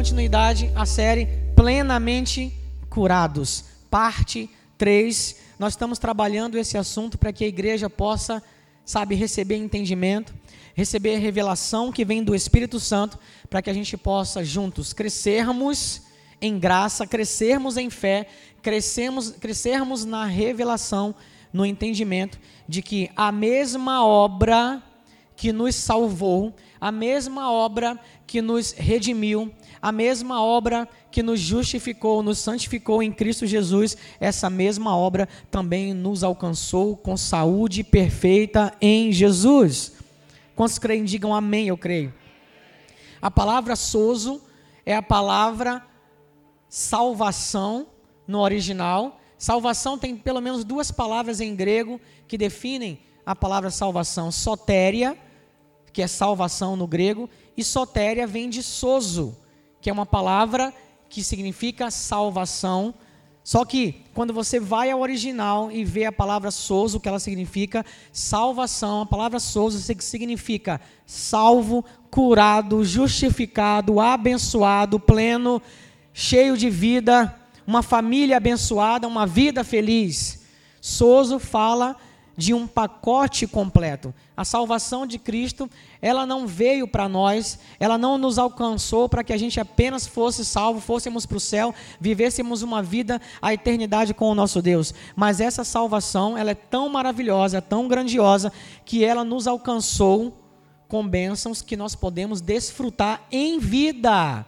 continuidade à série Plenamente Curados, parte 3. Nós estamos trabalhando esse assunto para que a igreja possa, sabe, receber entendimento, receber revelação que vem do Espírito Santo, para que a gente possa juntos crescermos em graça, crescermos em fé, crescermos, crescermos na revelação, no entendimento de que a mesma obra que nos salvou, a mesma obra que nos redimiu, a mesma obra que nos justificou, nos santificou em Cristo Jesus, essa mesma obra também nos alcançou com saúde perfeita em Jesus. Quantos creem, digam amém, eu creio. A palavra sozo é a palavra salvação no original. Salvação tem pelo menos duas palavras em grego que definem a palavra salvação: sotéria, que é salvação no grego, e sotéria vem de sozo, que é uma palavra que significa salvação. Só que quando você vai ao original e vê a palavra sozo, o que ela significa, salvação, a palavra sozo significa salvo, curado, justificado, abençoado, pleno, cheio de vida, uma família abençoada, uma vida feliz. Sozo fala de um pacote completo. A salvação de Cristo, ela não veio para nós, ela não nos alcançou para que a gente apenas fosse salvo, fôssemos para o céu, vivêssemos uma vida, a eternidade com o nosso Deus. Mas essa salvação, ela é tão maravilhosa, tão grandiosa, que ela nos alcançou com bênçãos que nós podemos desfrutar em vida.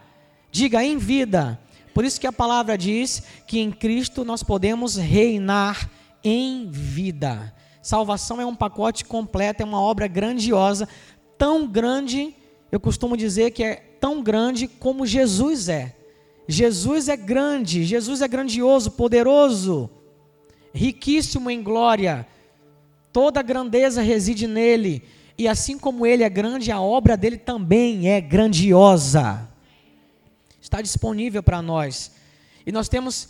Diga em vida. Por isso que a palavra diz que em Cristo nós podemos reinar em vida. Salvação é um pacote completo, é uma obra grandiosa, tão grande, eu costumo dizer que é tão grande como Jesus é. Jesus é grande, Jesus é grandioso, poderoso, riquíssimo em glória. Toda a grandeza reside nele, e assim como ele é grande, a obra dele também é grandiosa. Está disponível para nós. E nós temos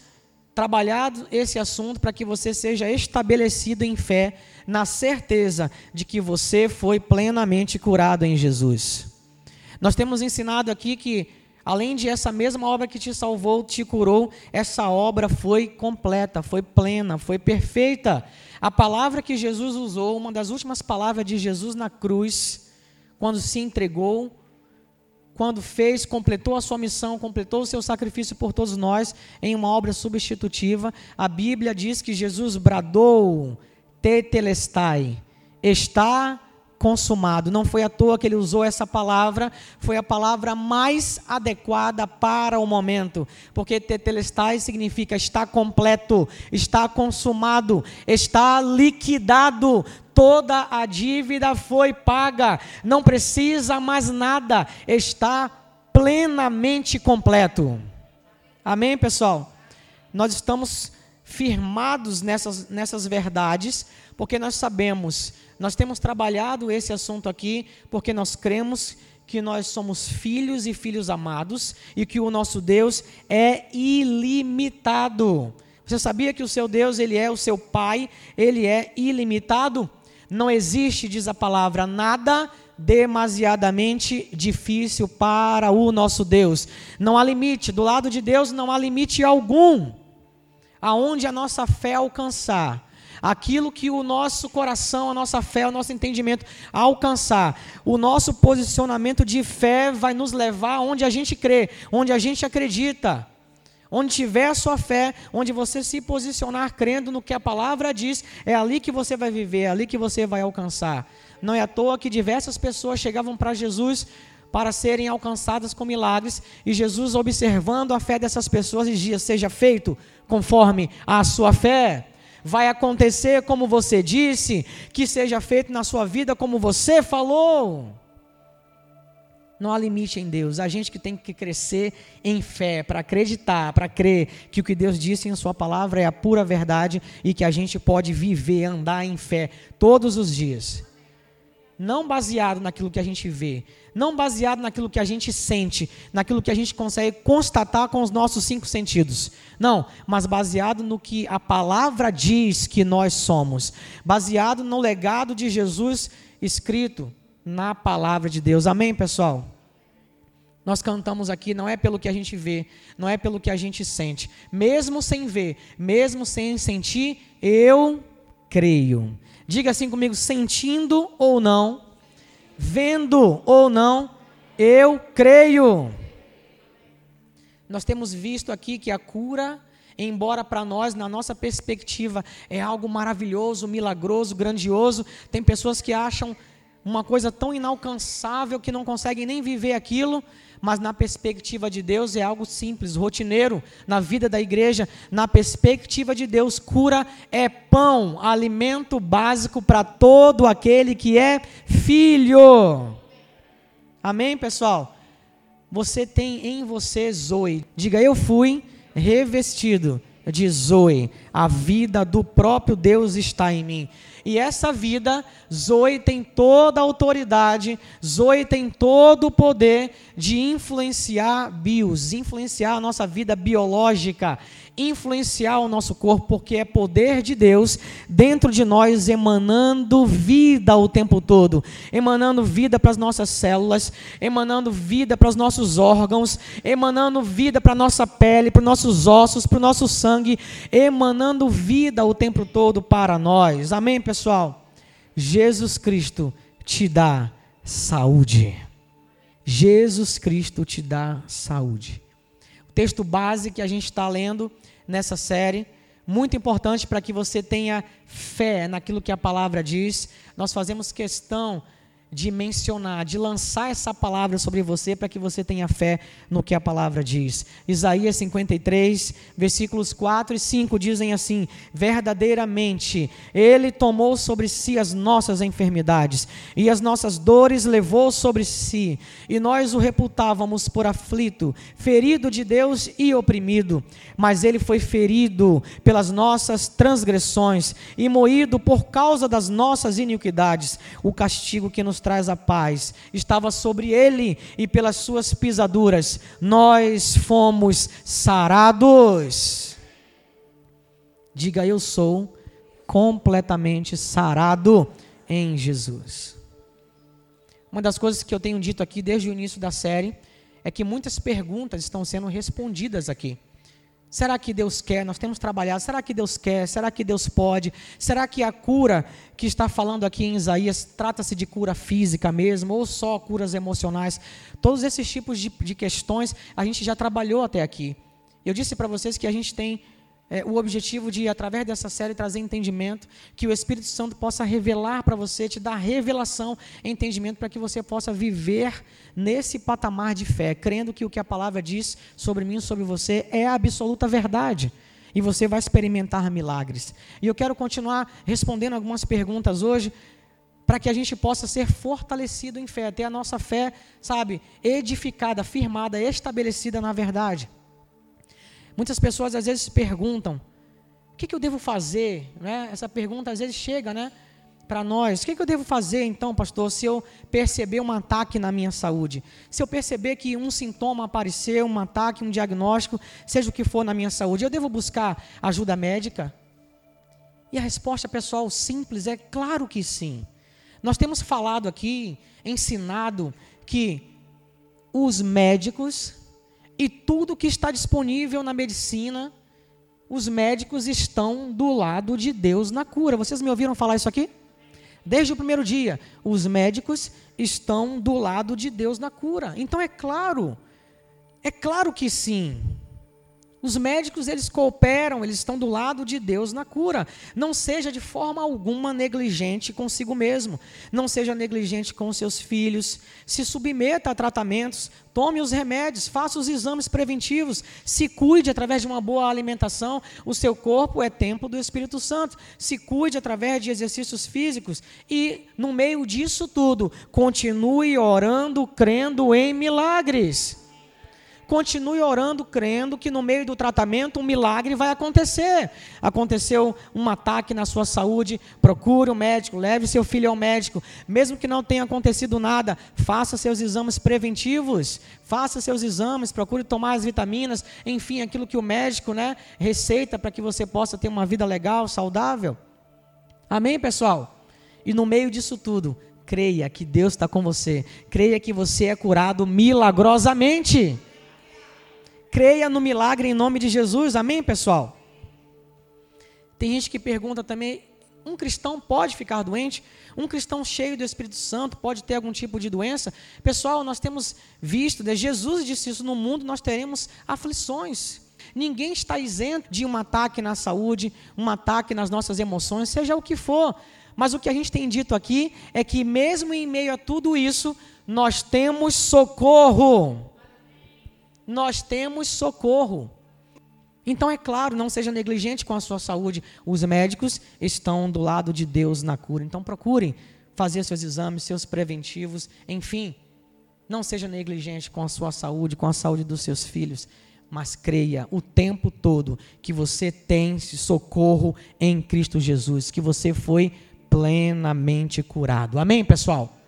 trabalhado esse assunto para que você seja estabelecido em fé, na certeza de que você foi plenamente curado em Jesus. Nós temos ensinado aqui que, além de essa mesma obra que te salvou, te curou, essa obra foi completa, foi plena, foi perfeita. A palavra que Jesus usou, uma das últimas palavras de Jesus na cruz, quando se entregou, quando fez, completou a sua missão, completou o seu sacrifício por todos nós em uma obra substitutiva. A Bíblia diz que Jesus bradou, tetelestai, está consumado. Não foi à toa que ele usou essa palavra, foi a palavra mais adequada para o momento, porque tetelestai significa está completo, está consumado, está liquidado. Toda a dívida foi paga, não precisa mais nada, está plenamente completo. Amém, pessoal? Nós estamos firmados nessas, nessas verdades, porque nós sabemos nós temos trabalhado esse assunto aqui porque nós cremos que nós somos filhos e filhos amados e que o nosso Deus é ilimitado. Você sabia que o seu Deus, ele é o seu pai, ele é ilimitado? Não existe, diz a palavra, nada demasiadamente difícil para o nosso Deus. Não há limite, do lado de Deus não há limite algum. Aonde a nossa fé alcançar, aquilo que o nosso coração, a nossa fé, o nosso entendimento alcançar, o nosso posicionamento de fé vai nos levar onde a gente crê, onde a gente acredita. Onde tiver a sua fé, onde você se posicionar crendo no que a palavra diz, é ali que você vai viver, é ali que você vai alcançar. Não é à toa que diversas pessoas chegavam para Jesus para serem alcançadas com milagres, e Jesus, observando a fé dessas pessoas, dizia: Seja feito conforme a sua fé vai acontecer como você disse, que seja feito na sua vida como você falou. Não há limite em Deus. A gente que tem que crescer em fé, para acreditar, para crer que o que Deus disse em Sua palavra é a pura verdade e que a gente pode viver, andar em fé todos os dias não baseado naquilo que a gente vê, não baseado naquilo que a gente sente, naquilo que a gente consegue constatar com os nossos cinco sentidos. Não, mas baseado no que a palavra diz que nós somos, baseado no legado de Jesus escrito na palavra de Deus. Amém, pessoal? Nós cantamos aqui não é pelo que a gente vê, não é pelo que a gente sente. Mesmo sem ver, mesmo sem sentir, eu creio. Diga assim comigo: sentindo ou não, vendo ou não, eu creio. Nós temos visto aqui que a cura, embora para nós, na nossa perspectiva, é algo maravilhoso, milagroso, grandioso, tem pessoas que acham uma coisa tão inalcançável que não conseguem nem viver aquilo, mas na perspectiva de Deus é algo simples, rotineiro, na vida da igreja, na perspectiva de Deus, cura é pão, alimento básico para todo aquele que é filho. Amém, pessoal? Você tem em você Zoe. Diga, eu fui revestido de Zoe. A vida do próprio Deus está em mim. E essa vida, Zoe tem toda a autoridade, Zoe tem todo o poder de influenciar bios, influenciar a nossa vida biológica, influenciar o nosso corpo, porque é poder de Deus dentro de nós, emanando vida o tempo todo, emanando vida para as nossas células, emanando vida para os nossos órgãos, emanando vida para a nossa pele, para os nossos ossos, para o nosso sangue, emanando vida o tempo todo para nós. Amém, pessoal? Jesus Cristo te dá saúde. Jesus Cristo te dá saúde. Texto base que a gente está lendo nessa série, muito importante para que você tenha fé naquilo que a palavra diz. Nós fazemos questão de mencionar, de lançar essa palavra sobre você para que você tenha fé no que a palavra diz. Isaías 53, versículos 4 e 5 dizem assim: Verdadeiramente, Ele tomou sobre si as nossas enfermidades e as nossas dores levou sobre si, e nós o reputávamos por aflito, ferido de Deus e oprimido. Mas Ele foi ferido pelas nossas transgressões e moído por causa das nossas iniquidades. O castigo que nos traz a paz, estava sobre ele e pelas suas pisaduras nós fomos sarados. Diga eu sou completamente sarado em Jesus. Uma das coisas que eu tenho dito aqui desde o início da série é que muitas perguntas estão sendo respondidas aqui. Será que Deus quer? Nós temos trabalhado. Será que Deus quer? Será que Deus pode? Será que a cura que está falando aqui em Isaías trata-se de cura física mesmo ou só curas emocionais? Todos esses tipos de, de questões a gente já trabalhou até aqui. Eu disse para vocês que a gente tem é, o objetivo de, através dessa série, trazer entendimento, que o Espírito Santo possa revelar para você, te dar revelação, entendimento, para que você possa viver nesse patamar de fé, crendo que o que a palavra diz sobre mim, sobre você, é a absoluta verdade. E você vai experimentar milagres. E eu quero continuar respondendo algumas perguntas hoje, para que a gente possa ser fortalecido em fé, ter a nossa fé, sabe, edificada, firmada, estabelecida na verdade. Muitas pessoas às vezes perguntam: o que, que eu devo fazer? Né? Essa pergunta às vezes chega né, para nós: o que, que eu devo fazer então, pastor, se eu perceber um ataque na minha saúde? Se eu perceber que um sintoma apareceu, um ataque, um diagnóstico, seja o que for na minha saúde, eu devo buscar ajuda médica? E a resposta pessoal simples é claro que sim. Nós temos falado aqui, ensinado que os médicos e tudo que está disponível na medicina, os médicos estão do lado de Deus na cura. Vocês me ouviram falar isso aqui? Desde o primeiro dia, os médicos estão do lado de Deus na cura. Então é claro, é claro que sim. Os médicos, eles cooperam, eles estão do lado de Deus na cura. Não seja de forma alguma negligente consigo mesmo. Não seja negligente com seus filhos. Se submeta a tratamentos, tome os remédios, faça os exames preventivos, se cuide através de uma boa alimentação. O seu corpo é templo do Espírito Santo. Se cuide através de exercícios físicos e no meio disso tudo, continue orando, crendo em milagres continue orando, crendo que no meio do tratamento um milagre vai acontecer. Aconteceu um ataque na sua saúde, procure o um médico, leve seu filho ao médico. Mesmo que não tenha acontecido nada, faça seus exames preventivos, faça seus exames, procure tomar as vitaminas, enfim, aquilo que o médico né, receita para que você possa ter uma vida legal, saudável. Amém, pessoal? E no meio disso tudo, Creia que Deus está com você. Creia que você é curado milagrosamente. Creia no milagre em nome de Jesus. Amém, pessoal? Tem gente que pergunta também: um cristão pode ficar doente? Um cristão cheio do Espírito Santo pode ter algum tipo de doença? Pessoal, nós temos visto, né, Jesus disse isso: no mundo nós teremos aflições. Ninguém está isento de um ataque na saúde, um ataque nas nossas emoções, seja o que for. Mas o que a gente tem dito aqui é que, mesmo em meio a tudo isso, nós temos socorro. Nós temos socorro. Então, é claro, não seja negligente com a sua saúde. Os médicos estão do lado de Deus na cura. Então, procurem fazer seus exames, seus preventivos, enfim. Não seja negligente com a sua saúde, com a saúde dos seus filhos, mas creia o tempo todo que você tem socorro em Cristo Jesus, que você foi plenamente curado. Amém, pessoal?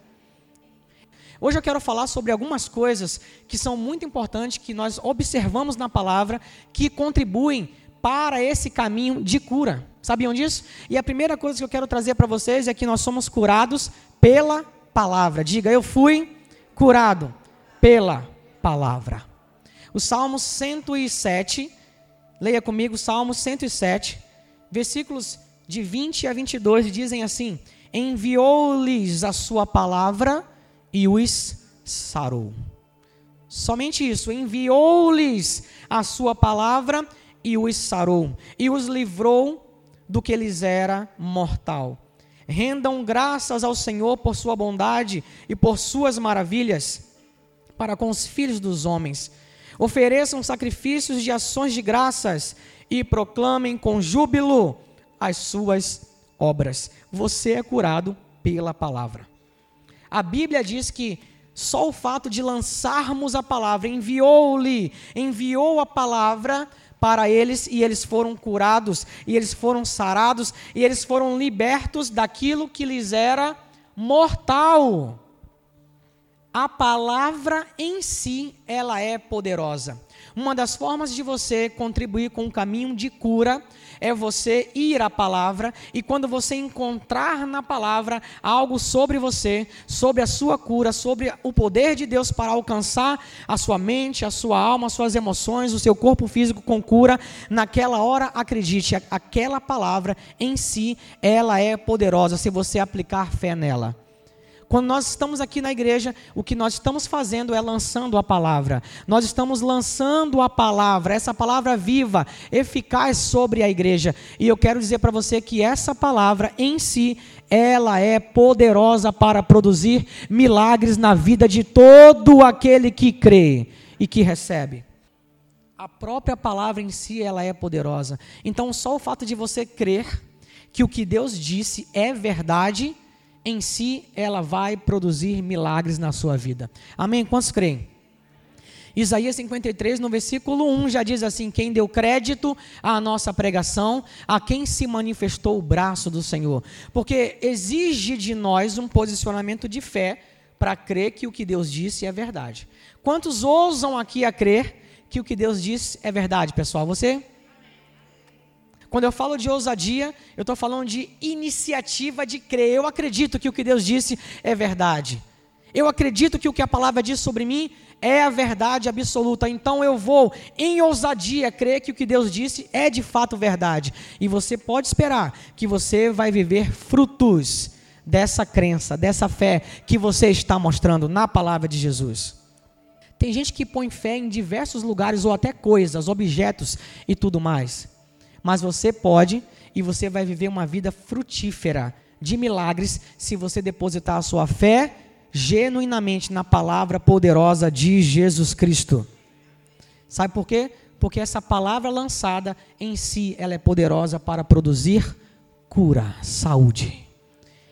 Hoje eu quero falar sobre algumas coisas que são muito importantes, que nós observamos na palavra, que contribuem para esse caminho de cura. Sabiam disso? E a primeira coisa que eu quero trazer para vocês é que nós somos curados pela palavra. Diga, eu fui curado pela palavra. O Salmo 107, leia comigo, Salmo 107, versículos de 20 a 22 dizem assim: Enviou-lhes a sua palavra e os sarou. Somente isso, enviou-lhes a sua palavra e os sarou, e os livrou do que lhes era mortal. Rendam graças ao Senhor por sua bondade e por suas maravilhas para com os filhos dos homens. Ofereçam sacrifícios de ações de graças e proclamem com júbilo as suas obras. Você é curado pela palavra. A Bíblia diz que só o fato de lançarmos a palavra, enviou-lhe, enviou a palavra para eles e eles foram curados, e eles foram sarados, e eles foram libertos daquilo que lhes era mortal. A palavra em si, ela é poderosa. Uma das formas de você contribuir com o caminho de cura é você ir à palavra e quando você encontrar na palavra algo sobre você, sobre a sua cura, sobre o poder de Deus para alcançar a sua mente, a sua alma, as suas emoções, o seu corpo físico com cura, naquela hora acredite, aquela palavra em si, ela é poderosa se você aplicar fé nela. Quando nós estamos aqui na igreja, o que nós estamos fazendo é lançando a palavra. Nós estamos lançando a palavra, essa palavra viva, eficaz sobre a igreja. E eu quero dizer para você que essa palavra em si, ela é poderosa para produzir milagres na vida de todo aquele que crê e que recebe. A própria palavra em si, ela é poderosa. Então, só o fato de você crer que o que Deus disse é verdade, em si ela vai produzir milagres na sua vida. Amém? Quantos creem? Isaías 53, no versículo 1, já diz assim: Quem deu crédito à nossa pregação, a quem se manifestou o braço do Senhor. Porque exige de nós um posicionamento de fé para crer que o que Deus disse é verdade. Quantos ousam aqui a crer que o que Deus disse é verdade, pessoal? Você? Quando eu falo de ousadia, eu estou falando de iniciativa de crer. Eu acredito que o que Deus disse é verdade. Eu acredito que o que a palavra diz sobre mim é a verdade absoluta. Então eu vou, em ousadia, crer que o que Deus disse é de fato verdade. E você pode esperar que você vai viver frutos dessa crença, dessa fé que você está mostrando na palavra de Jesus. Tem gente que põe fé em diversos lugares ou até coisas, objetos e tudo mais mas você pode e você vai viver uma vida frutífera de milagres se você depositar a sua fé genuinamente na palavra poderosa de Jesus Cristo. Sabe por quê? Porque essa palavra lançada em si, ela é poderosa para produzir cura, saúde.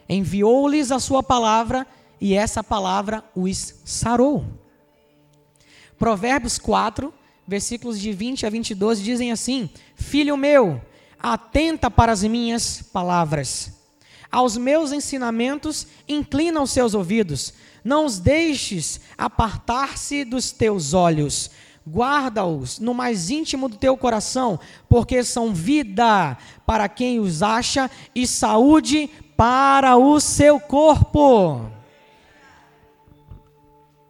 Enviou-lhes a sua palavra e essa palavra os sarou. Provérbios 4, versículos de 20 a 22 dizem assim: Filho meu, atenta para as minhas palavras. Aos meus ensinamentos, inclina os seus ouvidos. Não os deixes apartar-se dos teus olhos. Guarda-os no mais íntimo do teu coração, porque são vida para quem os acha e saúde para o seu corpo.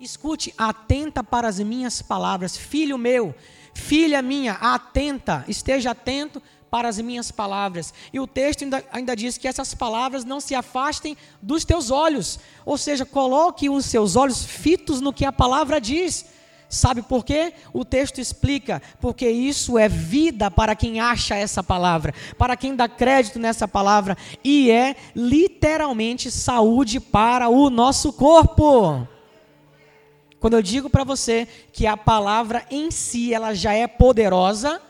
Escute, atenta para as minhas palavras, filho meu, filha minha, atenta, esteja atento para as minhas palavras. E o texto ainda, ainda, diz que essas palavras não se afastem dos teus olhos, ou seja, coloque os seus olhos fitos no que a palavra diz. Sabe por quê? O texto explica, porque isso é vida para quem acha essa palavra, para quem dá crédito nessa palavra, e é literalmente saúde para o nosso corpo. Quando eu digo para você que a palavra em si ela já é poderosa,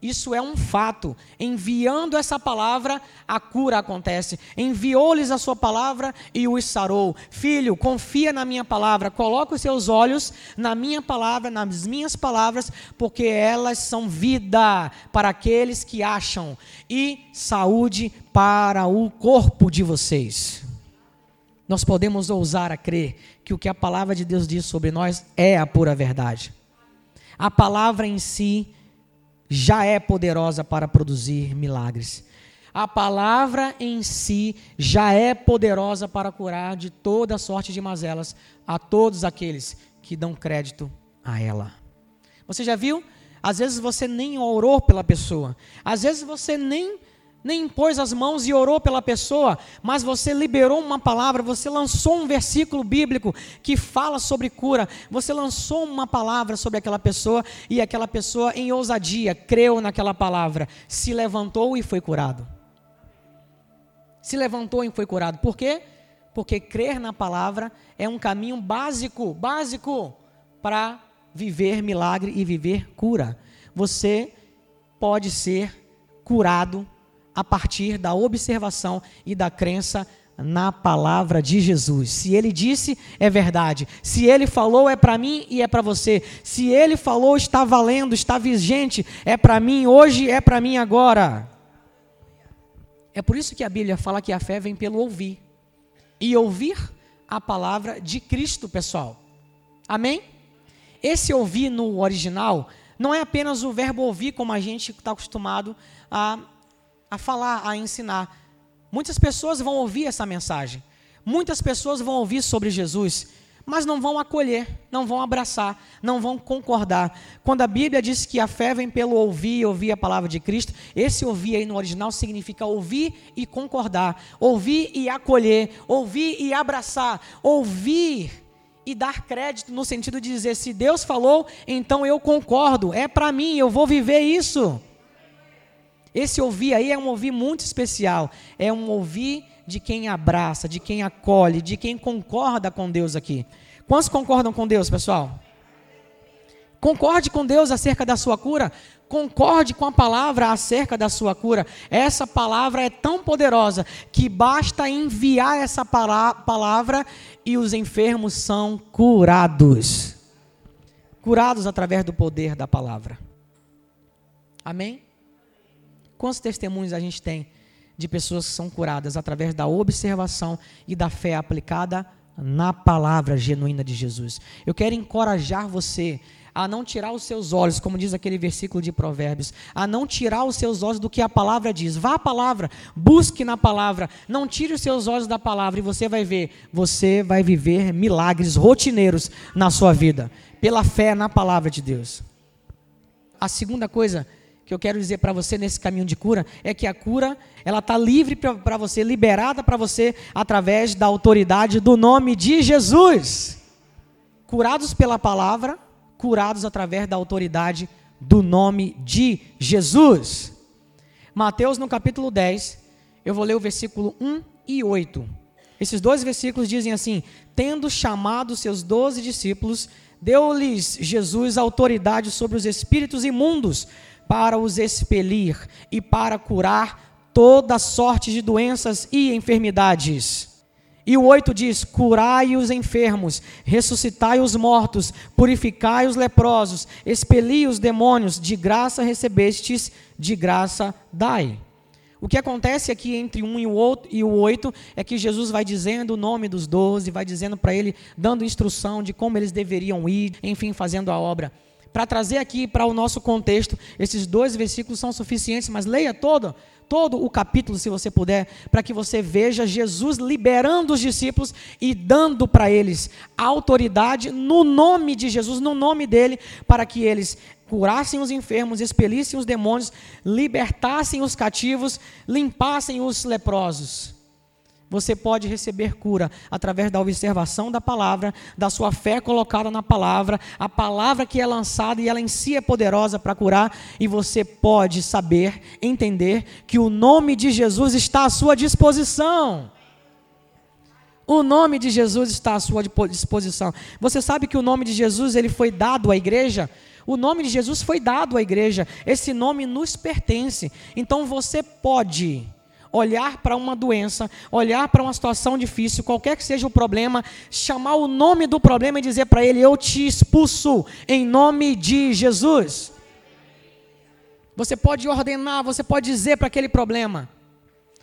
isso é um fato. Enviando essa palavra, a cura acontece. Enviou-lhes a sua palavra e os sarou. Filho, confia na minha palavra. Coloca os seus olhos na minha palavra, nas minhas palavras, porque elas são vida para aqueles que acham e saúde para o corpo de vocês. Nós podemos ousar a crer que o que a palavra de Deus diz sobre nós é a pura verdade. A palavra em si já é poderosa para produzir milagres. A palavra em si já é poderosa para curar de toda sorte de mazelas a todos aqueles que dão crédito a ela. Você já viu? Às vezes você nem orou pela pessoa, às vezes você nem nem impôs as mãos e orou pela pessoa, mas você liberou uma palavra, você lançou um versículo bíblico que fala sobre cura, você lançou uma palavra sobre aquela pessoa e aquela pessoa, em ousadia, creu naquela palavra, se levantou e foi curado. Se levantou e foi curado. Por quê? Porque crer na palavra é um caminho básico, básico para viver milagre e viver cura. Você pode ser curado a partir da observação e da crença na palavra de Jesus. Se ele disse, é verdade. Se ele falou, é para mim e é para você. Se ele falou, está valendo, está vigente, é para mim hoje, é para mim agora. É por isso que a Bíblia fala que a fé vem pelo ouvir. E ouvir a palavra de Cristo, pessoal. Amém? Esse ouvir no original não é apenas o verbo ouvir, como a gente está acostumado a a falar, a ensinar. Muitas pessoas vão ouvir essa mensagem. Muitas pessoas vão ouvir sobre Jesus, mas não vão acolher, não vão abraçar, não vão concordar. Quando a Bíblia diz que a fé vem pelo ouvir e ouvir a palavra de Cristo, esse ouvir aí no original significa ouvir e concordar, ouvir e acolher, ouvir e abraçar, ouvir e dar crédito no sentido de dizer: se Deus falou, então eu concordo, é para mim, eu vou viver isso. Esse ouvir aí é um ouvir muito especial. É um ouvir de quem abraça, de quem acolhe, de quem concorda com Deus aqui. Quantos concordam com Deus, pessoal? Concorde com Deus acerca da sua cura. Concorde com a palavra acerca da sua cura. Essa palavra é tão poderosa que basta enviar essa palavra e os enfermos são curados. Curados através do poder da palavra. Amém? Quantos testemunhos a gente tem de pessoas que são curadas através da observação e da fé aplicada na palavra genuína de Jesus? Eu quero encorajar você a não tirar os seus olhos, como diz aquele versículo de Provérbios, a não tirar os seus olhos do que a palavra diz. Vá à palavra, busque na palavra, não tire os seus olhos da palavra e você vai ver, você vai viver milagres rotineiros na sua vida, pela fé na palavra de Deus. A segunda coisa que eu quero dizer para você nesse caminho de cura é que a cura ela está livre para você, liberada para você através da autoridade do nome de Jesus. Curados pela palavra, curados através da autoridade do nome de Jesus. Mateus no capítulo 10, eu vou ler o versículo 1 e 8. Esses dois versículos dizem assim: Tendo chamado seus doze discípulos, deu-lhes Jesus autoridade sobre os espíritos imundos para os expelir e para curar toda sorte de doenças e enfermidades. E o 8 diz: Curai os enfermos, ressuscitai os mortos, purificai os leprosos, expeli os demônios, de graça recebestes, de graça dai. O que acontece aqui entre um e o e oito é que Jesus vai dizendo o nome dos doze, vai dizendo para ele, dando instrução de como eles deveriam ir, enfim, fazendo a obra para trazer aqui para o nosso contexto, esses dois versículos são suficientes, mas leia todo, todo o capítulo, se você puder, para que você veja Jesus liberando os discípulos e dando para eles autoridade no nome de Jesus, no nome dele, para que eles curassem os enfermos, expelissem os demônios, libertassem os cativos, limpassem os leprosos. Você pode receber cura através da observação da palavra, da sua fé colocada na palavra, a palavra que é lançada e ela em si é poderosa para curar, e você pode saber, entender que o nome de Jesus está à sua disposição. O nome de Jesus está à sua disposição. Você sabe que o nome de Jesus ele foi dado à igreja? O nome de Jesus foi dado à igreja. Esse nome nos pertence. Então você pode olhar para uma doença, olhar para uma situação difícil, qualquer que seja o problema, chamar o nome do problema e dizer para ele: Eu te expulso em nome de Jesus. Você pode ordenar, você pode dizer para aquele problema.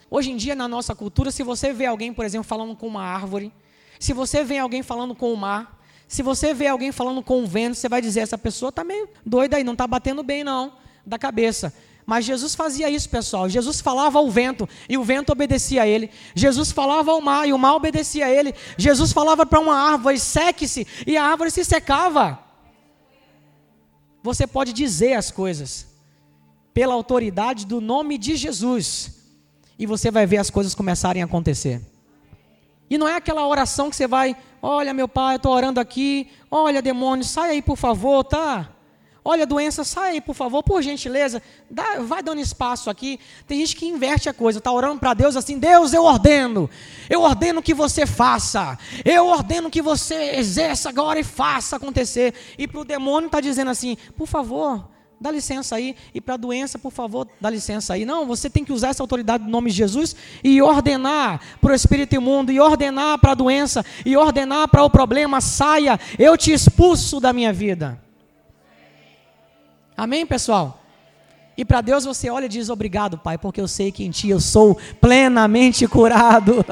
Hoje em dia, na nossa cultura, se você vê alguém, por exemplo, falando com uma árvore, se você vê alguém falando com o mar, se você vê alguém falando com o vento, você vai dizer: essa pessoa está meio doida aí, não está batendo bem, não, da cabeça. Mas Jesus fazia isso, pessoal. Jesus falava ao vento e o vento obedecia a ele. Jesus falava ao mar e o mar obedecia a ele. Jesus falava para uma árvore: seque-se, e a árvore se secava. Você pode dizer as coisas pela autoridade do nome de Jesus, e você vai ver as coisas começarem a acontecer. E não é aquela oração que você vai, olha meu pai, eu estou orando aqui, olha demônio, sai aí por favor, tá? Olha, doença, sai aí, por favor, por gentileza. Dá, vai dando espaço aqui. Tem gente que inverte a coisa, está orando para Deus assim: Deus, eu ordeno. Eu ordeno que você faça. Eu ordeno que você exerça agora e faça acontecer. E para o demônio está dizendo assim: por favor, dá licença aí. E para a doença, por favor, dá licença aí. Não, você tem que usar essa autoridade no nome de Jesus e ordenar para o espírito imundo, e ordenar para a doença, e ordenar para o problema: saia, eu te expulso da minha vida. Amém, pessoal? E para Deus você olha e diz: Obrigado, Pai, porque eu sei que em Ti eu sou plenamente curado.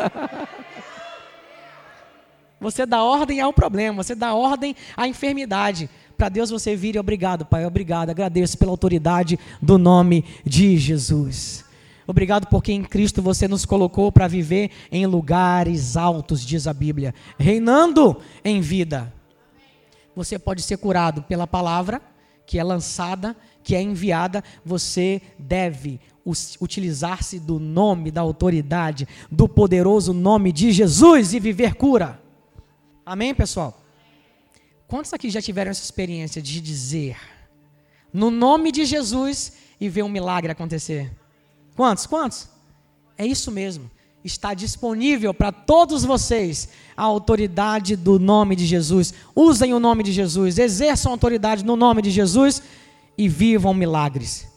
você dá ordem ao problema, você dá ordem à enfermidade. Para Deus você vire obrigado, Pai, obrigado, agradeço pela autoridade do nome de Jesus. Obrigado porque em Cristo você nos colocou para viver em lugares altos, diz a Bíblia, reinando em vida. Você pode ser curado pela palavra que é lançada, que é enviada, você deve utilizar-se do nome, da autoridade, do poderoso nome de Jesus e viver cura. Amém, pessoal? Quantos aqui já tiveram essa experiência de dizer no nome de Jesus e ver um milagre acontecer? Quantos? Quantos? É isso mesmo está disponível para todos vocês a autoridade do nome de Jesus. Usem o nome de Jesus, exerçam autoridade no nome de Jesus e vivam milagres.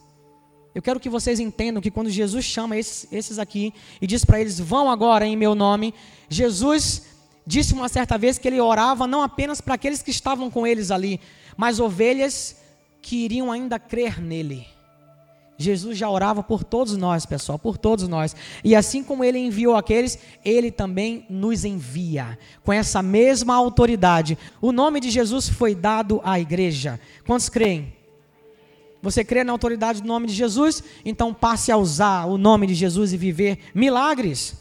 Eu quero que vocês entendam que quando Jesus chama esses, esses aqui e diz para eles: vão agora em meu nome, Jesus disse uma certa vez que ele orava não apenas para aqueles que estavam com eles ali, mas ovelhas que iriam ainda crer nele. Jesus já orava por todos nós, pessoal, por todos nós. E assim como ele enviou aqueles, ele também nos envia, com essa mesma autoridade. O nome de Jesus foi dado à igreja. Quantos creem? Você crê na autoridade do nome de Jesus? Então passe a usar o nome de Jesus e viver milagres.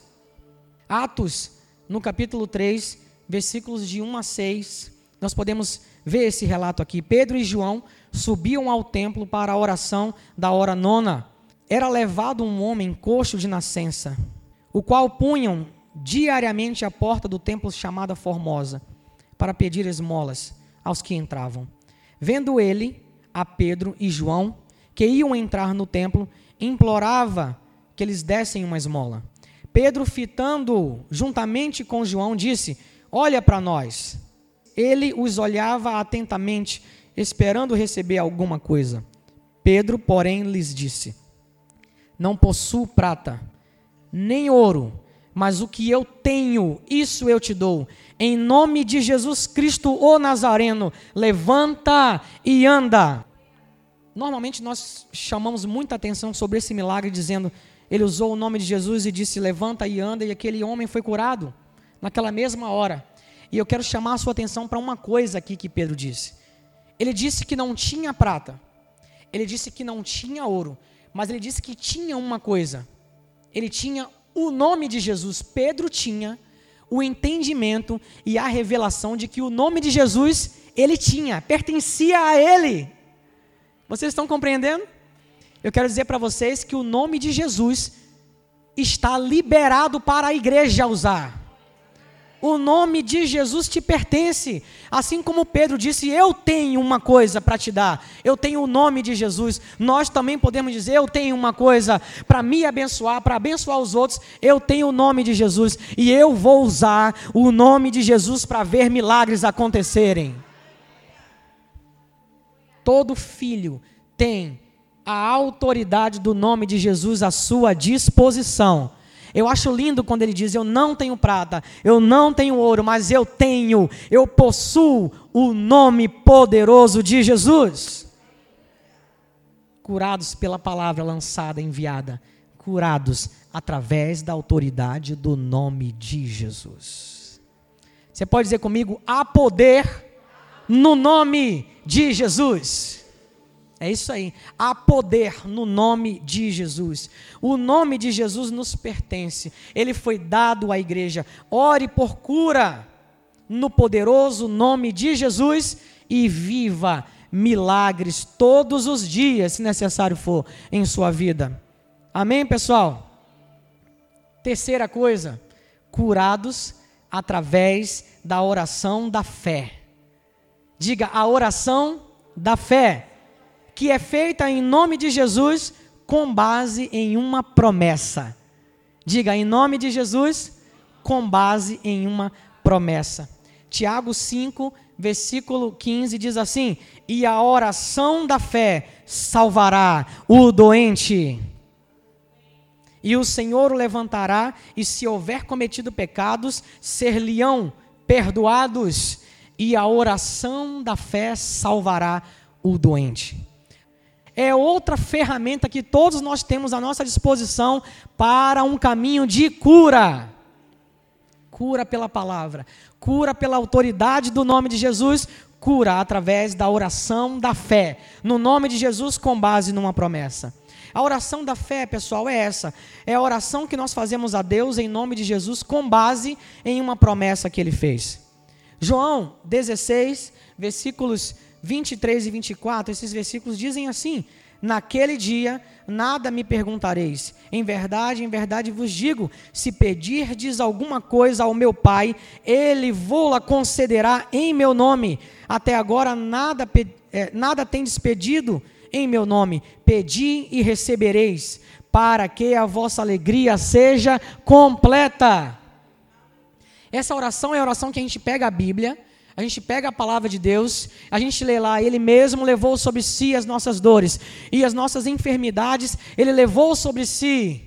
Atos, no capítulo 3, versículos de 1 a 6, nós podemos ver esse relato aqui. Pedro e João subiam ao templo para a oração da hora nona. Era levado um homem coxo de nascença, o qual punham diariamente à porta do templo chamada Formosa, para pedir esmolas aos que entravam. Vendo ele a Pedro e João, que iam entrar no templo, implorava que eles dessem uma esmola. Pedro, fitando juntamente com João, disse: Olha para nós. Ele os olhava atentamente esperando receber alguma coisa. Pedro, porém, lhes disse: Não possuo prata, nem ouro, mas o que eu tenho, isso eu te dou. Em nome de Jesus Cristo, o Nazareno, levanta e anda. Normalmente nós chamamos muita atenção sobre esse milagre, dizendo: Ele usou o nome de Jesus e disse: Levanta e anda, e aquele homem foi curado naquela mesma hora. E eu quero chamar a sua atenção para uma coisa aqui que Pedro disse. Ele disse que não tinha prata, ele disse que não tinha ouro, mas ele disse que tinha uma coisa. Ele tinha o nome de Jesus. Pedro tinha o entendimento e a revelação de que o nome de Jesus ele tinha, pertencia a ele. Vocês estão compreendendo? Eu quero dizer para vocês que o nome de Jesus está liberado para a igreja usar. O nome de Jesus te pertence. Assim como Pedro disse: Eu tenho uma coisa para te dar. Eu tenho o nome de Jesus. Nós também podemos dizer: Eu tenho uma coisa para me abençoar, para abençoar os outros. Eu tenho o nome de Jesus. E eu vou usar o nome de Jesus para ver milagres acontecerem. Todo filho tem a autoridade do nome de Jesus à sua disposição. Eu acho lindo quando ele diz: Eu não tenho prata, eu não tenho ouro, mas eu tenho, eu possuo o nome poderoso de Jesus. Curados pela palavra lançada, enviada, curados através da autoridade do nome de Jesus. Você pode dizer comigo: há poder no nome de Jesus. É isso aí. Há poder no nome de Jesus. O nome de Jesus nos pertence. Ele foi dado à igreja. Ore por cura no poderoso nome de Jesus e viva milagres todos os dias, se necessário for, em sua vida. Amém, pessoal? Terceira coisa, curados através da oração da fé. Diga a oração da fé que é feita em nome de Jesus com base em uma promessa. Diga, em nome de Jesus, com base em uma promessa. Tiago 5, versículo 15 diz assim: E a oração da fé salvará o doente. E o Senhor o levantará, e se houver cometido pecados, ser-lhe-ão perdoados. E a oração da fé salvará o doente é outra ferramenta que todos nós temos à nossa disposição para um caminho de cura. Cura pela palavra, cura pela autoridade do nome de Jesus, cura através da oração da fé, no nome de Jesus, com base numa promessa. A oração da fé, pessoal, é essa. É a oração que nós fazemos a Deus em nome de Jesus, com base em uma promessa que ele fez. João 16, versículos 23 e 24, esses versículos dizem assim: Naquele dia nada me perguntareis. Em verdade, em verdade vos digo: se pedirdes alguma coisa ao meu Pai, ele vô-la concederá em meu nome. Até agora nada, é, nada tendes pedido em meu nome. Pedi e recebereis, para que a vossa alegria seja completa. Essa oração é a oração que a gente pega a Bíblia a gente pega a palavra de Deus, a gente lê lá, Ele mesmo levou sobre si as nossas dores e as nossas enfermidades, Ele levou sobre si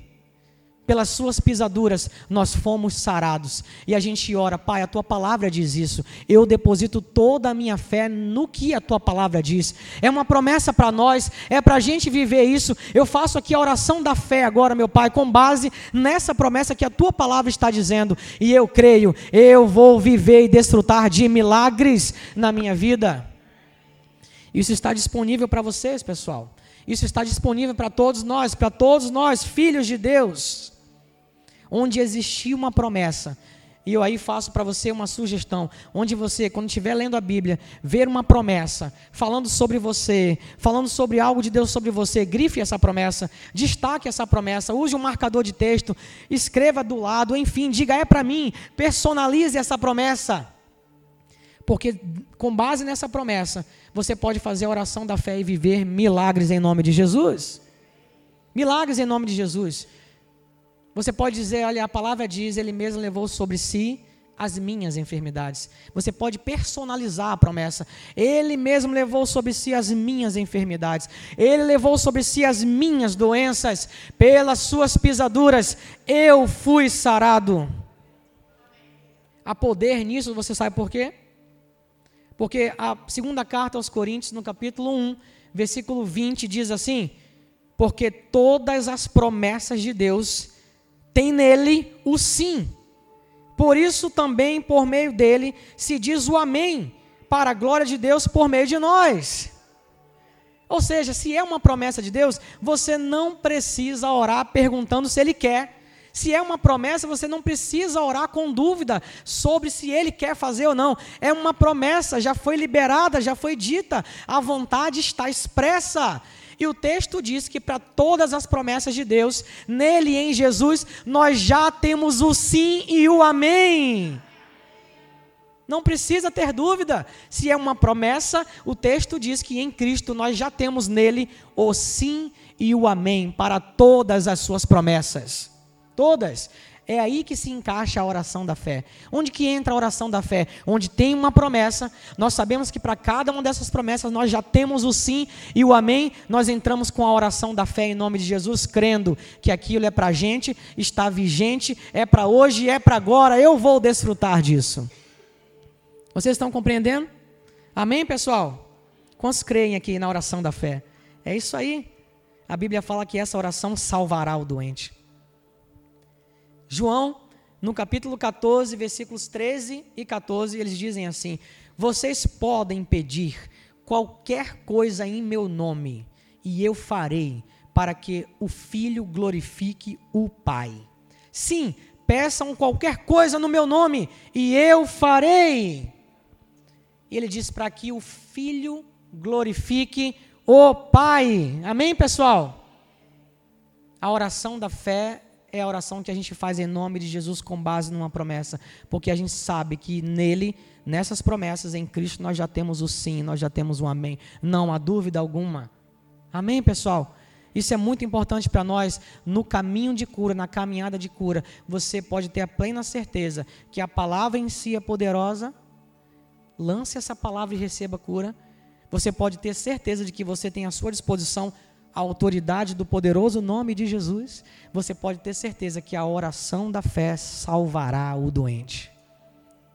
pelas suas pisaduras nós fomos sarados. E a gente ora, Pai, a tua palavra diz isso. Eu deposito toda a minha fé no que a tua palavra diz. É uma promessa para nós, é para a gente viver isso. Eu faço aqui a oração da fé agora, meu Pai, com base nessa promessa que a tua palavra está dizendo. E eu creio, eu vou viver e desfrutar de milagres na minha vida. Isso está disponível para vocês, pessoal. Isso está disponível para todos nós, para todos nós, filhos de Deus onde existia uma promessa. E eu aí faço para você uma sugestão, onde você, quando estiver lendo a Bíblia, ver uma promessa, falando sobre você, falando sobre algo de Deus sobre você, grife essa promessa, destaque essa promessa, use um marcador de texto, escreva do lado, enfim, diga é para mim, personalize essa promessa. Porque com base nessa promessa, você pode fazer a oração da fé e viver milagres em nome de Jesus. Milagres em nome de Jesus. Você pode dizer, olha, a palavra diz, ele mesmo levou sobre si as minhas enfermidades. Você pode personalizar a promessa. Ele mesmo levou sobre si as minhas enfermidades. Ele levou sobre si as minhas doenças. Pelas suas pisaduras eu fui sarado. Há poder nisso, você sabe por quê? Porque a segunda carta aos Coríntios, no capítulo 1, versículo 20, diz assim: Porque todas as promessas de Deus tem nele o sim. Por isso também, por meio dele, se diz o amém, para a glória de Deus por meio de nós. Ou seja, se é uma promessa de Deus, você não precisa orar perguntando se Ele quer. Se é uma promessa, você não precisa orar com dúvida sobre se Ele quer fazer ou não. É uma promessa, já foi liberada, já foi dita, a vontade está expressa. E o texto diz que para todas as promessas de Deus, nele em Jesus, nós já temos o sim e o amém. Não precisa ter dúvida. Se é uma promessa, o texto diz que em Cristo nós já temos nele o sim e o amém para todas as suas promessas. Todas. É aí que se encaixa a oração da fé. Onde que entra a oração da fé? Onde tem uma promessa, nós sabemos que para cada uma dessas promessas nós já temos o sim e o amém. Nós entramos com a oração da fé em nome de Jesus, crendo que aquilo é para a gente, está vigente, é para hoje, é para agora. Eu vou desfrutar disso. Vocês estão compreendendo? Amém, pessoal? Quantos creem aqui na oração da fé? É isso aí. A Bíblia fala que essa oração salvará o doente. João, no capítulo 14, versículos 13 e 14, eles dizem assim: Vocês podem pedir qualquer coisa em meu nome, e eu farei, para que o Filho glorifique o Pai. Sim, peçam qualquer coisa no meu nome, e eu farei. Ele diz para que o Filho glorifique o Pai. Amém, pessoal? A oração da fé é a oração que a gente faz em nome de Jesus com base numa promessa, porque a gente sabe que nele, nessas promessas em Cristo, nós já temos o sim, nós já temos o amém. Não há dúvida alguma. Amém, pessoal? Isso é muito importante para nós no caminho de cura, na caminhada de cura. Você pode ter a plena certeza que a palavra em si é poderosa lance essa palavra e receba cura. Você pode ter certeza de que você tem à sua disposição a autoridade do poderoso nome de Jesus. Você pode ter certeza que a oração da fé salvará o doente.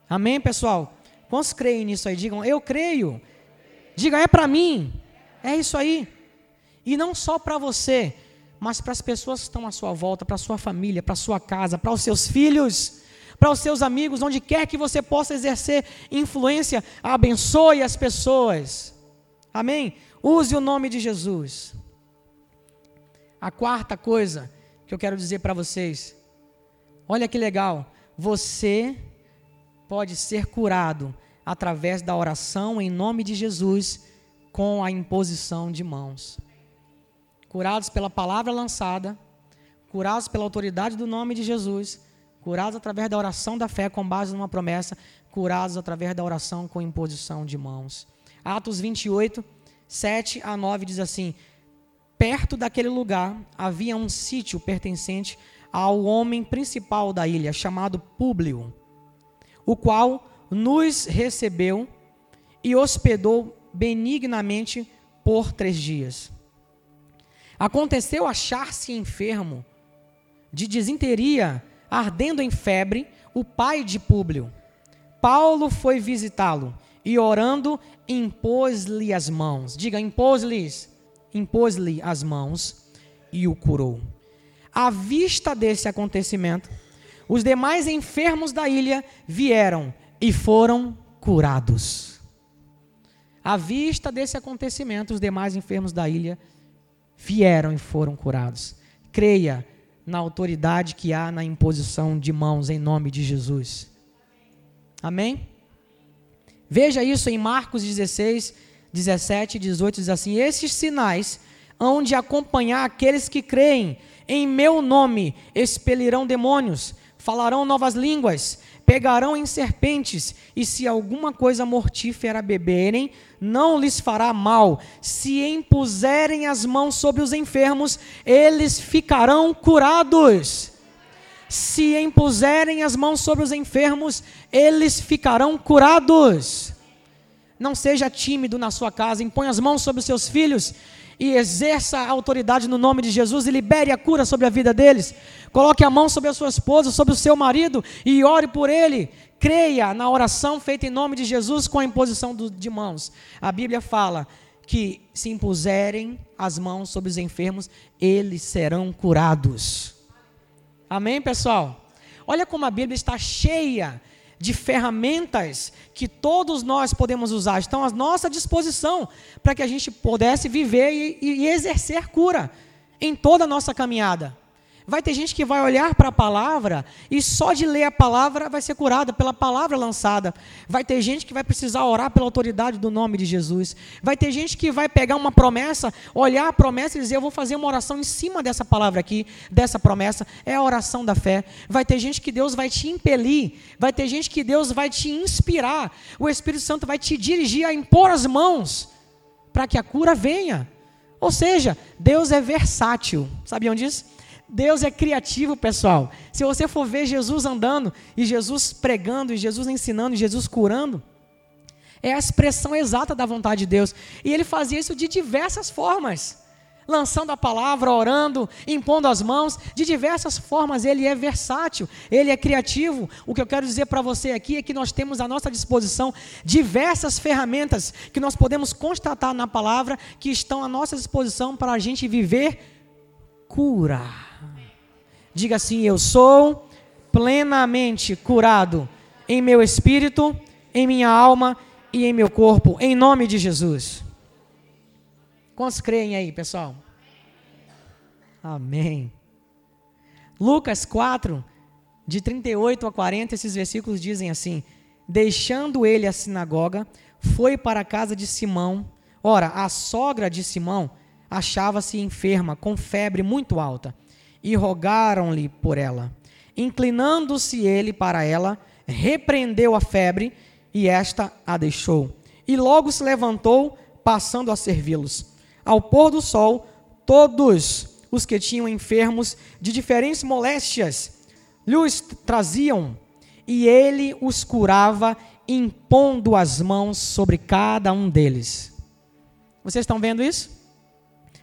Amém, pessoal? Quantos creem nisso aí? Digam, eu creio. Diga, é para mim. É isso aí. E não só para você, mas para as pessoas que estão à sua volta, para a sua família, para a sua casa, para os seus filhos para os seus amigos, onde quer que você possa exercer influência, abençoe as pessoas. Amém? Use o nome de Jesus. A quarta coisa que eu quero dizer para vocês, olha que legal, você pode ser curado através da oração em nome de Jesus com a imposição de mãos. Curados pela palavra lançada, curados pela autoridade do nome de Jesus, curados através da oração da fé com base numa promessa, curados através da oração com imposição de mãos. Atos 28, 7 a 9 diz assim: Perto daquele lugar havia um sítio pertencente ao homem principal da ilha, chamado Públio, o qual nos recebeu e hospedou benignamente por três dias. Aconteceu achar-se enfermo de desinteria ardendo em febre, o pai de Públio. Paulo foi visitá-lo e orando impôs-lhe as mãos. Diga, impôs-lhes, impôs-lhe as mãos e o curou. À vista desse acontecimento, os demais enfermos da ilha vieram e foram curados. À vista desse acontecimento, os demais enfermos da ilha vieram e foram curados. Creia, na autoridade que há na imposição de mãos em nome de Jesus. Amém? Veja isso em Marcos 16, 17 e 18, diz assim: Esses sinais hão de acompanhar aqueles que creem, em meu nome expelirão demônios, falarão novas línguas, pegarão em serpentes, e se alguma coisa mortífera beberem, não lhes fará mal. Se impuserem as mãos sobre os enfermos, eles ficarão curados. Se impuserem as mãos sobre os enfermos, eles ficarão curados. Não seja tímido na sua casa, impõe as mãos sobre os seus filhos e exerça a autoridade no nome de Jesus e libere a cura sobre a vida deles. Coloque a mão sobre a sua esposa, sobre o seu marido e ore por ele. Creia na oração feita em nome de Jesus com a imposição de mãos. A Bíblia fala que se impuserem as mãos sobre os enfermos, eles serão curados. Amém, pessoal? Olha como a Bíblia está cheia de ferramentas que todos nós podemos usar, estão à nossa disposição para que a gente pudesse viver e, e exercer cura em toda a nossa caminhada. Vai ter gente que vai olhar para a palavra e só de ler a palavra vai ser curada pela palavra lançada. Vai ter gente que vai precisar orar pela autoridade do nome de Jesus. Vai ter gente que vai pegar uma promessa, olhar a promessa e dizer: Eu vou fazer uma oração em cima dessa palavra aqui, dessa promessa. É a oração da fé. Vai ter gente que Deus vai te impelir. Vai ter gente que Deus vai te inspirar. O Espírito Santo vai te dirigir a impor as mãos para que a cura venha. Ou seja, Deus é versátil. Sabiam disso? Deus é criativo, pessoal. Se você for ver Jesus andando, e Jesus pregando, e Jesus ensinando, e Jesus curando, é a expressão exata da vontade de Deus. E ele fazia isso de diversas formas. Lançando a palavra, orando, impondo as mãos, de diversas formas, ele é versátil, ele é criativo. O que eu quero dizer para você aqui é que nós temos à nossa disposição diversas ferramentas que nós podemos constatar na palavra que estão à nossa disposição para a gente viver cura. Diga assim: Eu sou plenamente curado em meu espírito, em minha alma e em meu corpo, em nome de Jesus. Quantos creem aí, pessoal? Amém. Lucas 4, de 38 a 40, esses versículos dizem assim: Deixando ele a sinagoga, foi para a casa de Simão. Ora, a sogra de Simão achava-se enferma, com febre muito alta e rogaram-lhe por ela. Inclinando-se ele para ela, repreendeu a febre e esta a deixou. E logo se levantou, passando a servi-los. Ao pôr do sol, todos os que tinham enfermos de diferentes moléstias lhes traziam, e ele os curava, impondo as mãos sobre cada um deles. Vocês estão vendo isso?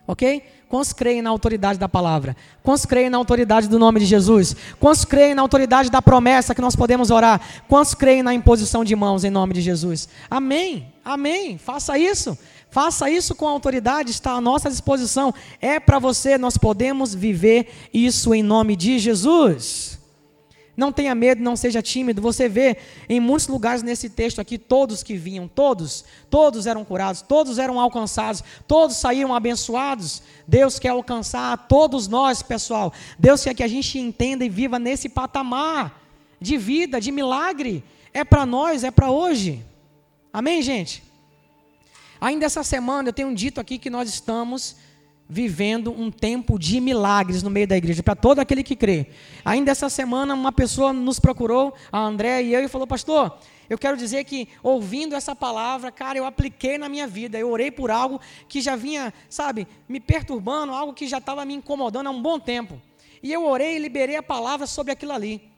Ok? Quantos creem na autoridade da palavra? Quantos creem na autoridade do nome de Jesus? Quantos creem na autoridade da promessa que nós podemos orar? Quantos creem na imposição de mãos em nome de Jesus? Amém, amém. Faça isso. Faça isso com autoridade, está à nossa disposição. É para você, nós podemos viver isso em nome de Jesus. Não tenha medo, não seja tímido. Você vê em muitos lugares nesse texto aqui, todos que vinham, todos, todos eram curados, todos eram alcançados, todos saíram abençoados. Deus quer alcançar a todos nós, pessoal. Deus quer que a gente entenda e viva nesse patamar de vida, de milagre. É para nós, é para hoje. Amém, gente? Ainda essa semana eu tenho dito aqui que nós estamos vivendo um tempo de milagres no meio da igreja, para todo aquele que crê. Ainda essa semana, uma pessoa nos procurou, a André e eu, e falou: Pastor, eu quero dizer que, ouvindo essa palavra, cara, eu apliquei na minha vida. Eu orei por algo que já vinha, sabe, me perturbando, algo que já estava me incomodando há um bom tempo. E eu orei e liberei a palavra sobre aquilo ali.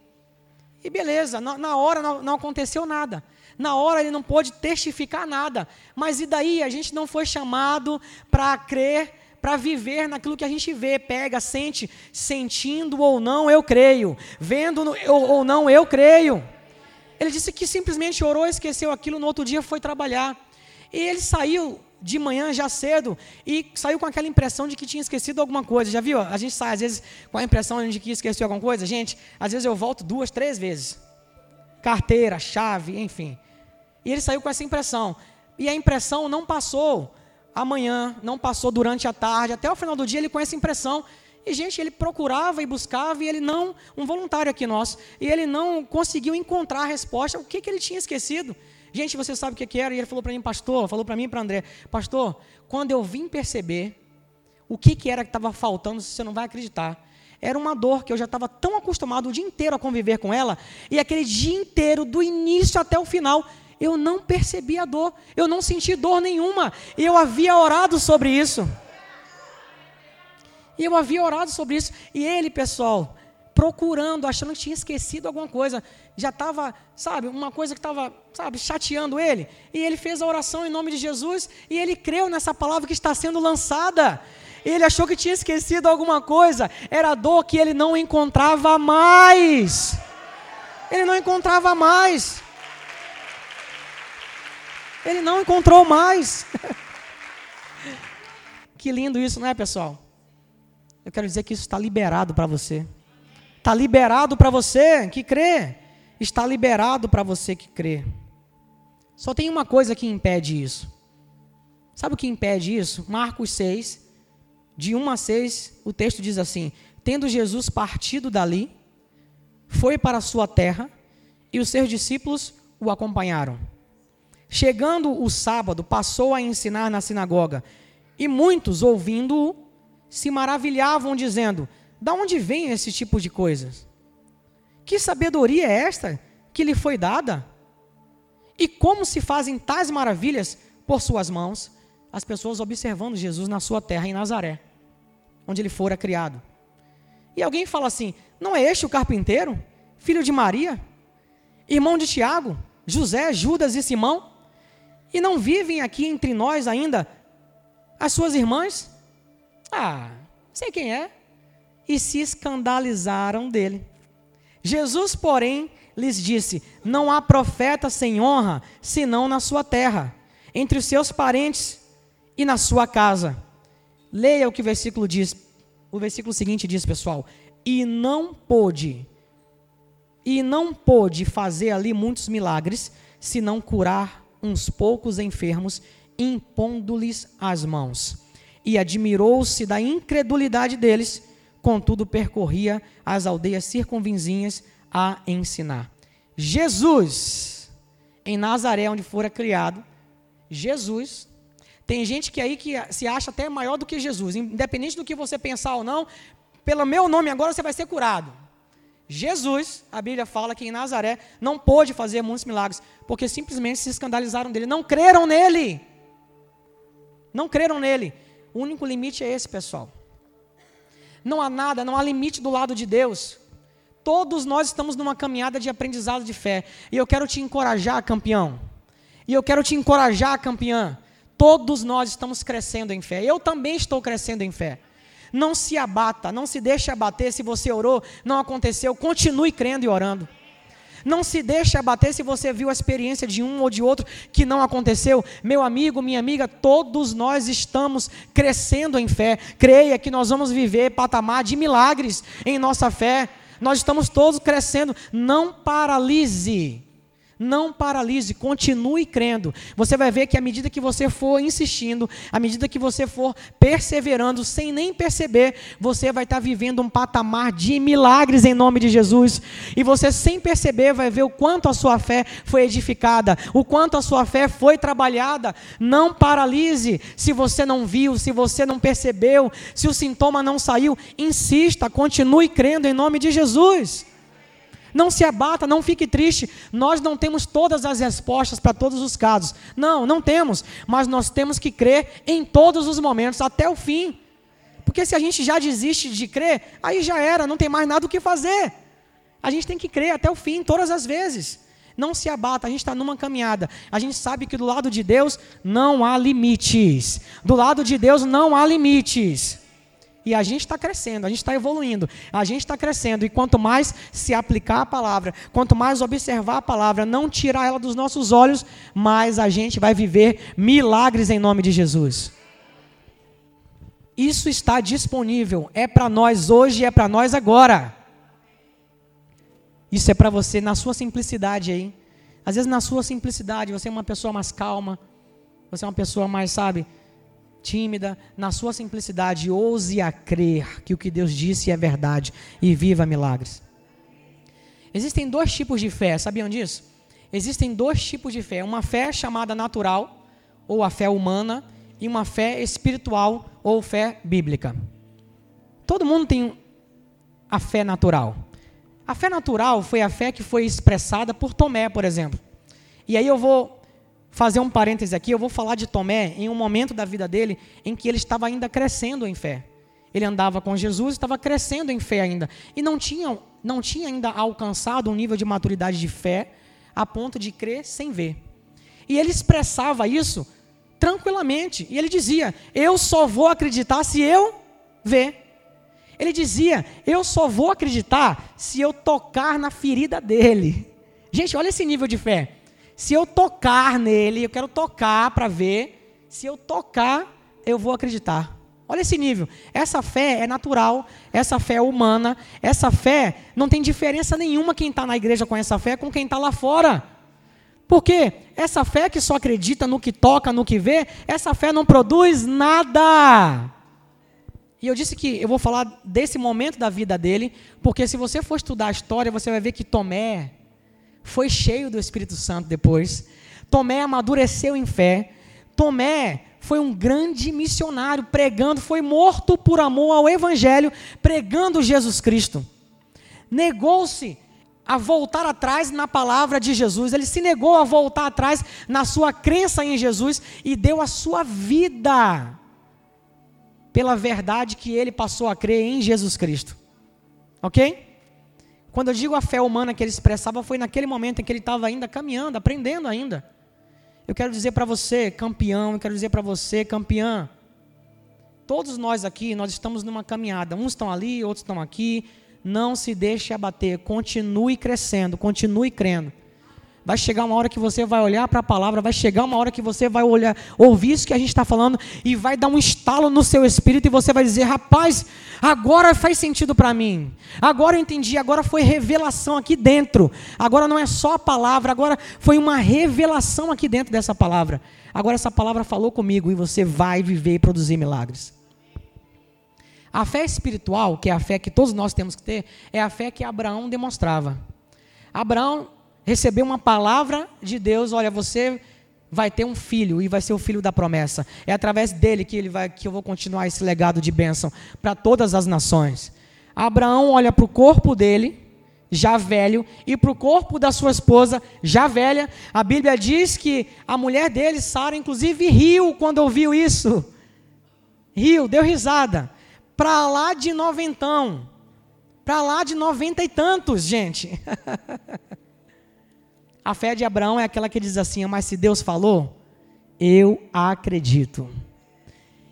E beleza, na, na hora não, não aconteceu nada. Na hora ele não pôde testificar nada. Mas e daí? A gente não foi chamado para crer para viver naquilo que a gente vê, pega, sente, sentindo ou não, eu creio, vendo ou não, eu creio. Ele disse que simplesmente orou, esqueceu aquilo, no outro dia foi trabalhar. E ele saiu de manhã já cedo e saiu com aquela impressão de que tinha esquecido alguma coisa. Já viu? A gente sai às vezes com a impressão de que esqueceu alguma coisa. Gente, às vezes eu volto duas, três vezes. Carteira, chave, enfim. E ele saiu com essa impressão. E a impressão não passou amanhã, não passou durante a tarde, até o final do dia ele com essa impressão. E, gente, ele procurava e buscava, e ele não, um voluntário aqui nosso, e ele não conseguiu encontrar a resposta, o que, que ele tinha esquecido. Gente, você sabe o que, que era? E ele falou para mim, pastor, falou para mim e para André, pastor, quando eu vim perceber o que, que era que estava faltando, você não vai acreditar. Era uma dor que eu já estava tão acostumado o dia inteiro a conviver com ela, e aquele dia inteiro, do início até o final, eu não percebi a dor, eu não senti dor nenhuma, eu havia orado sobre isso. Eu havia orado sobre isso, e ele, pessoal, procurando, achando que tinha esquecido alguma coisa, já estava, sabe, uma coisa que estava, sabe, chateando ele, e ele fez a oração em nome de Jesus, e ele creu nessa palavra que está sendo lançada. Ele achou que tinha esquecido alguma coisa, era dor que ele não encontrava mais. Ele não encontrava mais. Ele não encontrou mais. que lindo isso, não é, pessoal? Eu quero dizer que isso está liberado para você. Está liberado para você que crê. está liberado para você que crê. Só tem uma coisa que impede isso. Sabe o que impede isso? Marcos 6, de 1 a 6, o texto diz assim: Tendo Jesus partido dali, foi para a sua terra, e os seus discípulos o acompanharam. Chegando o sábado, passou a ensinar na sinagoga, e muitos, ouvindo-o, se maravilhavam, dizendo: Da onde vem esse tipo de coisas? Que sabedoria é esta que lhe foi dada? E como se fazem tais maravilhas por suas mãos? As pessoas observando Jesus na sua terra, em Nazaré onde ele fora criado. E alguém fala assim: não é este o carpinteiro, filho de Maria, irmão de Tiago, José, Judas e Simão? E não vivem aqui entre nós ainda as suas irmãs? Ah, sei quem é. E se escandalizaram dele. Jesus, porém, lhes disse: Não há profeta sem honra, senão na sua terra, entre os seus parentes e na sua casa. Leia o que o versículo diz. O versículo seguinte diz, pessoal: E não pôde, e não pôde fazer ali muitos milagres, senão curar uns poucos enfermos, impondo-lhes as mãos. E admirou-se da incredulidade deles, contudo percorria as aldeias circunvizinhas a ensinar. Jesus, em Nazaré, onde fora criado, Jesus tem gente que aí que se acha até maior do que Jesus, independente do que você pensar ou não, pelo meu nome agora você vai ser curado. Jesus, a Bíblia fala que em Nazaré não pôde fazer muitos milagres, porque simplesmente se escandalizaram dele, não creram nele. Não creram nele. O único limite é esse, pessoal. Não há nada, não há limite do lado de Deus. Todos nós estamos numa caminhada de aprendizado de fé. E eu quero te encorajar, campeão. E eu quero te encorajar, campeã Todos nós estamos crescendo em fé. Eu também estou crescendo em fé. Não se abata, não se deixe abater se você orou, não aconteceu, continue crendo e orando. Não se deixe abater se você viu a experiência de um ou de outro que não aconteceu. Meu amigo, minha amiga, todos nós estamos crescendo em fé. Creia que nós vamos viver patamar de milagres em nossa fé. Nós estamos todos crescendo. Não paralise. Não paralise, continue crendo. Você vai ver que à medida que você for insistindo, à medida que você for perseverando, sem nem perceber, você vai estar vivendo um patamar de milagres em nome de Jesus. E você, sem perceber, vai ver o quanto a sua fé foi edificada, o quanto a sua fé foi trabalhada. Não paralise se você não viu, se você não percebeu, se o sintoma não saiu. Insista, continue crendo em nome de Jesus. Não se abata, não fique triste. Nós não temos todas as respostas para todos os casos. Não, não temos. Mas nós temos que crer em todos os momentos, até o fim. Porque se a gente já desiste de crer, aí já era, não tem mais nada o que fazer. A gente tem que crer até o fim, todas as vezes. Não se abata, a gente está numa caminhada. A gente sabe que do lado de Deus não há limites. Do lado de Deus não há limites. E a gente está crescendo, a gente está evoluindo, a gente está crescendo. E quanto mais se aplicar a palavra, quanto mais observar a palavra, não tirar ela dos nossos olhos, mais a gente vai viver milagres em nome de Jesus. Isso está disponível, é para nós hoje, é para nós agora. Isso é para você na sua simplicidade aí. Às vezes na sua simplicidade, você é uma pessoa mais calma, você é uma pessoa mais, sabe, tímida, na sua simplicidade, ouse a crer que o que Deus disse é verdade e viva milagres. Existem dois tipos de fé, sabiam disso? Existem dois tipos de fé: uma fé chamada natural, ou a fé humana, e uma fé espiritual, ou fé bíblica. Todo mundo tem a fé natural. A fé natural foi a fé que foi expressada por Tomé, por exemplo. E aí eu vou fazer um parêntese aqui, eu vou falar de Tomé em um momento da vida dele em que ele estava ainda crescendo em fé. Ele andava com Jesus, estava crescendo em fé ainda e não tinha, não tinha ainda alcançado um nível de maturidade de fé a ponto de crer sem ver. E ele expressava isso tranquilamente. E ele dizia: Eu só vou acreditar se eu ver. Ele dizia: Eu só vou acreditar se eu tocar na ferida dele. Gente, olha esse nível de fé. Se eu tocar nele, eu quero tocar para ver. Se eu tocar, eu vou acreditar. Olha esse nível. Essa fé é natural, essa fé é humana, essa fé não tem diferença nenhuma quem está na igreja com essa fé com quem está lá fora. Porque essa fé que só acredita no que toca, no que vê, essa fé não produz nada. E eu disse que eu vou falar desse momento da vida dele, porque se você for estudar a história, você vai ver que Tomé foi cheio do Espírito Santo depois. Tomé amadureceu em fé. Tomé foi um grande missionário, pregando, foi morto por amor ao Evangelho, pregando Jesus Cristo. Negou-se a voltar atrás na palavra de Jesus, ele se negou a voltar atrás na sua crença em Jesus e deu a sua vida pela verdade que ele passou a crer em Jesus Cristo. Ok? Quando eu digo a fé humana que ele expressava, foi naquele momento em que ele estava ainda caminhando, aprendendo ainda. Eu quero dizer para você, campeão, eu quero dizer para você, campeã. Todos nós aqui, nós estamos numa caminhada. Uns estão ali, outros estão aqui. Não se deixe abater. Continue crescendo, continue crendo. Vai chegar uma hora que você vai olhar para a palavra, vai chegar uma hora que você vai olhar, ouvir isso que a gente está falando e vai dar um estalo no seu espírito e você vai dizer: rapaz, agora faz sentido para mim. Agora eu entendi, agora foi revelação aqui dentro. Agora não é só a palavra, agora foi uma revelação aqui dentro dessa palavra. Agora essa palavra falou comigo e você vai viver e produzir milagres. A fé espiritual, que é a fé que todos nós temos que ter, é a fé que Abraão demonstrava. Abraão recebeu uma palavra de Deus, olha, você vai ter um filho e vai ser o filho da promessa. É através dele que ele vai que eu vou continuar esse legado de bênção para todas as nações. Abraão olha para o corpo dele, já velho, e para o corpo da sua esposa, já velha. A Bíblia diz que a mulher dele, Sara, inclusive riu quando ouviu isso. Riu, deu risada. Para lá de noventão. Para lá de noventa e tantos, gente. A fé de Abraão é aquela que diz assim: Mas se Deus falou, eu acredito.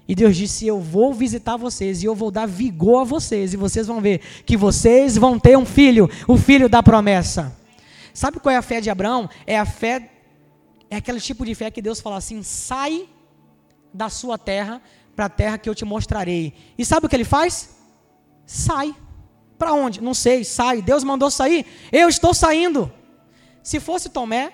E Deus disse: Eu vou visitar vocês e eu vou dar vigor a vocês, e vocês vão ver que vocês vão ter um filho, o filho da promessa. Sabe qual é a fé de Abraão? É a fé, é aquele tipo de fé que Deus fala assim: sai da sua terra para a terra que eu te mostrarei. E sabe o que ele faz? Sai. Para onde? Não sei, sai. Deus mandou sair. Eu estou saindo. Se fosse Tomé,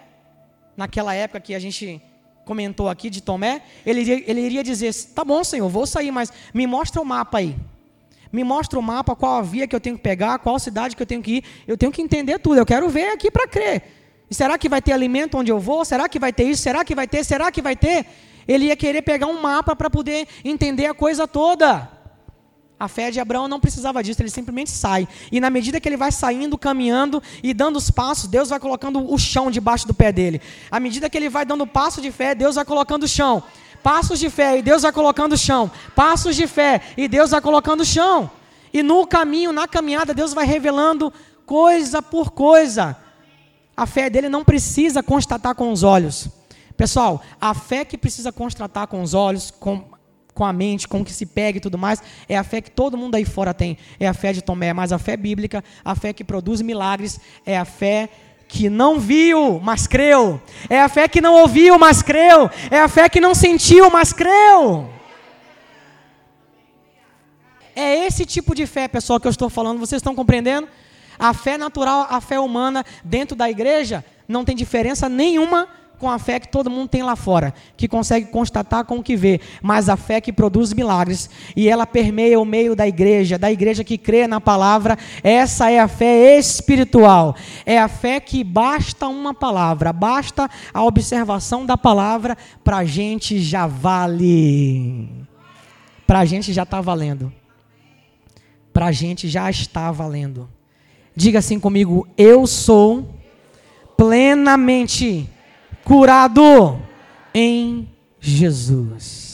naquela época que a gente comentou aqui de Tomé, ele iria, ele iria dizer: Tá bom, Senhor, vou sair, mas me mostra o mapa aí. Me mostra o mapa, qual a via que eu tenho que pegar, qual cidade que eu tenho que ir. Eu tenho que entender tudo. Eu quero ver aqui para crer. Será que vai ter alimento onde eu vou? Será que vai ter isso? Será que vai ter? Será que vai ter? Ele ia querer pegar um mapa para poder entender a coisa toda. A fé de Abraão não precisava disso, ele simplesmente sai. E na medida que ele vai saindo, caminhando e dando os passos, Deus vai colocando o chão debaixo do pé dele. À medida que ele vai dando passo de fé, Deus vai colocando o chão. Passos de fé e Deus vai colocando o chão. Passos de fé e Deus vai colocando o chão. E no caminho, na caminhada, Deus vai revelando coisa por coisa. A fé dele não precisa constatar com os olhos. Pessoal, a fé que precisa constatar com os olhos, com com a mente, com o que se pega e tudo mais, é a fé que todo mundo aí fora tem. É a fé de Tomé, mas a fé bíblica, a fé que produz milagres, é a fé que não viu, mas creu. É a fé que não ouviu, mas creu. É a fé que não sentiu, mas creu. É esse tipo de fé, pessoal, que eu estou falando. Vocês estão compreendendo? A fé natural, a fé humana dentro da igreja não tem diferença nenhuma com a fé que todo mundo tem lá fora, que consegue constatar com o que vê, mas a fé que produz milagres e ela permeia o meio da igreja, da igreja que crê na palavra. Essa é a fé espiritual. É a fé que basta uma palavra, basta a observação da palavra para a gente já vale. Para a gente já está valendo. Para a gente já está valendo. Diga assim comigo: eu sou plenamente curado em Jesus.